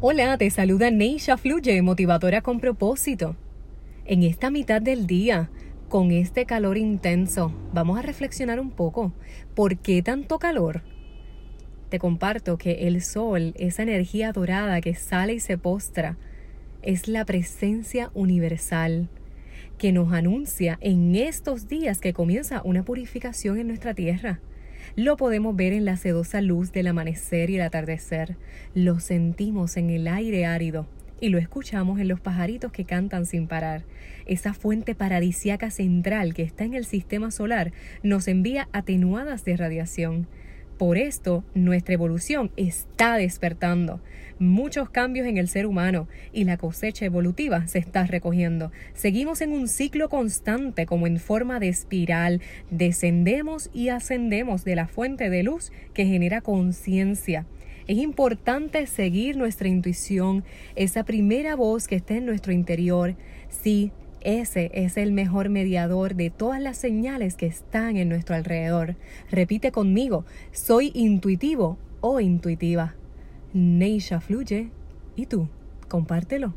Hola, te saluda Neisha Fluye, motivadora con propósito. En esta mitad del día, con este calor intenso, vamos a reflexionar un poco. ¿Por qué tanto calor? Te comparto que el sol, esa energía dorada que sale y se postra, es la presencia universal que nos anuncia en estos días que comienza una purificación en nuestra tierra. Lo podemos ver en la sedosa luz del amanecer y el atardecer. Lo sentimos en el aire árido y lo escuchamos en los pajaritos que cantan sin parar. Esa fuente paradisiaca central que está en el sistema solar nos envía atenuadas de radiación. Por esto, nuestra evolución está despertando. Muchos cambios en el ser humano y la cosecha evolutiva se está recogiendo. Seguimos en un ciclo constante como en forma de espiral. Descendemos y ascendemos de la fuente de luz que genera conciencia. Es importante seguir nuestra intuición, esa primera voz que está en nuestro interior. Sí, ese es el mejor mediador de todas las señales que están en nuestro alrededor. Repite conmigo, soy intuitivo o intuitiva. Neisha fluye y tú, compártelo.